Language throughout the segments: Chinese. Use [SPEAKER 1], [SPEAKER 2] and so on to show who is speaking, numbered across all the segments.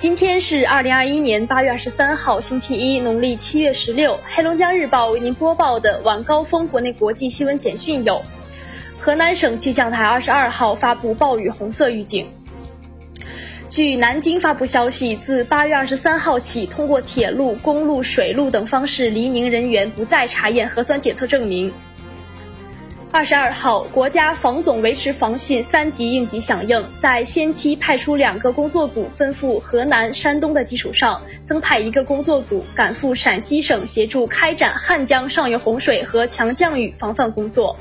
[SPEAKER 1] 今天是二零二一年八月二十三号，星期一，农历七月十六。黑龙江日报为您播报的晚高峰国内国际新闻简讯有：河南省气象台二十二号发布暴雨红色预警。据南京发布消息，自八月二十三号起，通过铁路、公路、水路等方式黎明人员不再查验核酸检测证明。二十二号，国家防总维持防汛三级应急响应，在先期派出两个工作组奔赴河南、山东的基础上，增派一个工作组赶赴陕西省，协助开展汉江上游洪水和强降雨防范工作。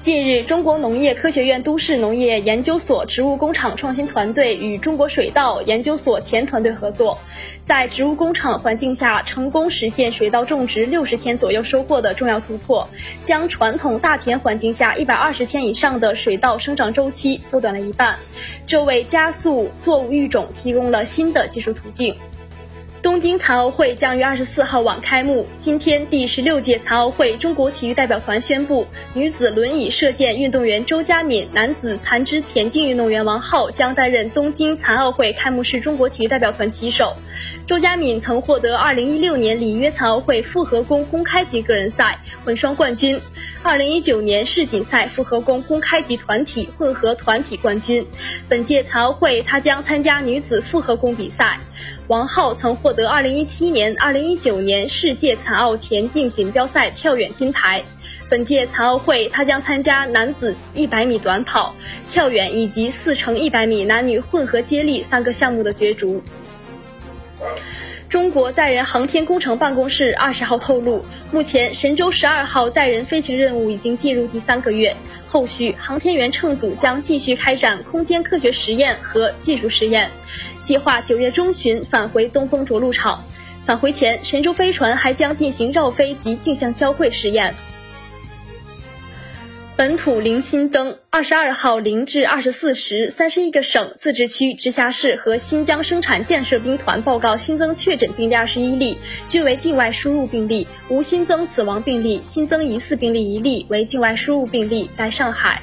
[SPEAKER 1] 近日，中国农业科学院都市农业研究所植物工厂创新团队与中国水稻研究所前团队合作，在植物工厂环境下成功实现水稻种植六十天左右收获的重要突破，将传统大田环境下一百二十天以上的水稻生长周期缩短了一半，这为加速作物育种提供了新的技术途径。东京残奥会将于二十四号晚开幕。今天，第十六届残奥会中国体育代表团宣布，女子轮椅射箭运动员周佳敏、男子残肢田径运动员王浩将担任东京残奥会开幕式中国体育代表团旗手。周佳敏曾获得二零一六年里约残奥会复合弓公开级个人赛混双冠军，二零一九年世锦赛复合弓公开级团体、混合团体冠军。本届残奥会，她将参加女子复合弓比赛。王浩曾获得2017年、2019年世界残奥田径锦标赛跳远金牌。本届残奥会，他将参加男子100米短跑、跳远以及4乘100米男女混合接力三个项目的角逐。中国载人航天工程办公室二十号透露，目前神舟十二号载人飞行任务已经进入第三个月，后续航天员乘组将继续开展空间科学实验和技术实验，计划九月中旬返回东风着陆场。返回前，神舟飞船还将进行绕飞及镜像交会实验。本土零新增，二十二号零至二十四时，三十一个省、自治区、直辖市和新疆生产建设兵团报告新增确诊病例二十一例，均为境外输入病例，无新增死亡病例，新增疑似病例一例为境外输入病例，在上海。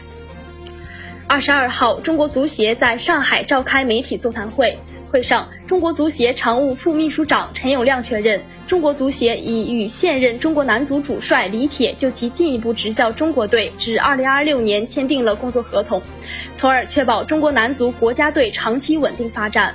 [SPEAKER 1] 二十二号，中国足协在上海召开媒体座谈会。会上，中国足协常务副秘书长陈永亮确认，中国足协已与现任中国男足主帅李铁就其进一步执教中国队至二零二六年签订了工作合同，从而确保中国男足国家队长期稳定发展。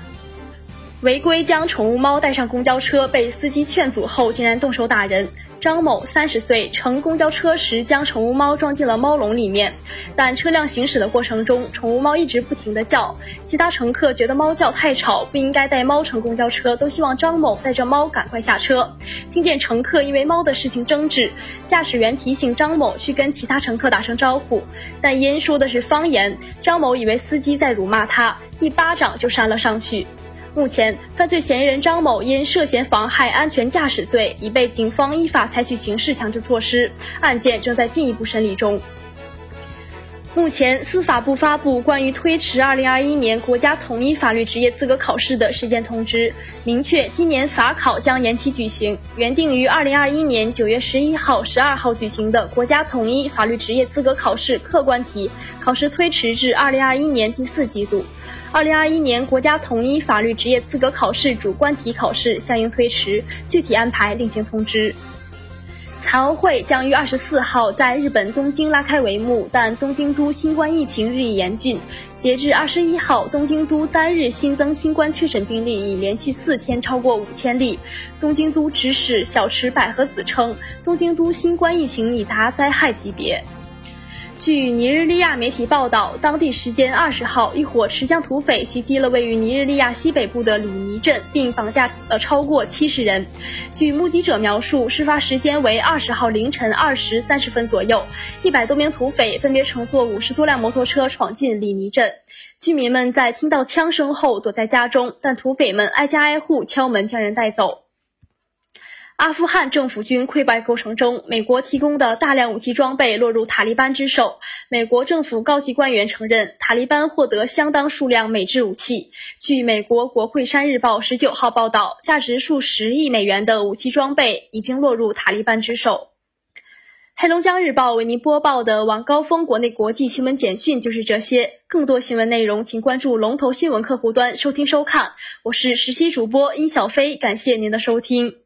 [SPEAKER 1] 违规将宠物猫带上公交车，被司机劝阻后，竟然动手打人。张某三十岁，乘公交车时将宠物猫装进了猫笼里面，但车辆行驶的过程中，宠物猫一直不停地叫。其他乘客觉得猫叫太吵，不应该带猫乘公交车，都希望张某带着猫赶快下车。听见乘客因为猫的事情争执，驾驶员提醒张某去跟其他乘客打声招呼，但因说的是方言，张某以为司机在辱骂他，一巴掌就扇了上去。目前，犯罪嫌疑人张某因涉嫌妨害安全驾驶罪，已被警方依法采取刑事强制措施，案件正在进一步审理中。目前，司法部发布关于推迟2021年国家统一法律职业资格考试的时间通知，明确今年法考将延期举行，原定于2021年9月11号、12号举行的国家统一法律职业资格考试客观题考试推迟至2021年第四季度。二零二一年国家统一法律职业资格考试主观题考试相应推迟，具体安排另行通知。残奥会将于二十四号在日本东京拉开帷幕，但东京都新冠疫情日益严峻。截至二十一号，东京都单日新增新冠确诊病例已连续四天超过五千例。东京都指使小池百合子称，东京都新冠疫情已达灾害级别。据尼日利亚媒体报道，当地时间二十号，一伙持枪土匪袭击了位于尼日利亚西北部的里尼镇，并绑架了超过七十人。据目击者描述，事发时间为二十号凌晨二时三十分左右，一百多名土匪分别乘坐五十多辆摩托车闯进里尼镇。居民们在听到枪声后躲在家中，但土匪们挨家挨户敲门将人带走。阿富汗政府军溃败过程中，美国提供的大量武器装备落入塔利班之手。美国政府高级官员承认，塔利班获得相当数量美制武器。据美国国会山日报十九号报道，价值数十亿美元的武器装备已经落入塔利班之手。黑龙江日报为您播报的晚高峰国内国际新闻简讯就是这些。更多新闻内容，请关注龙头新闻客户端收听收看。我是实习主播殷小飞，感谢您的收听。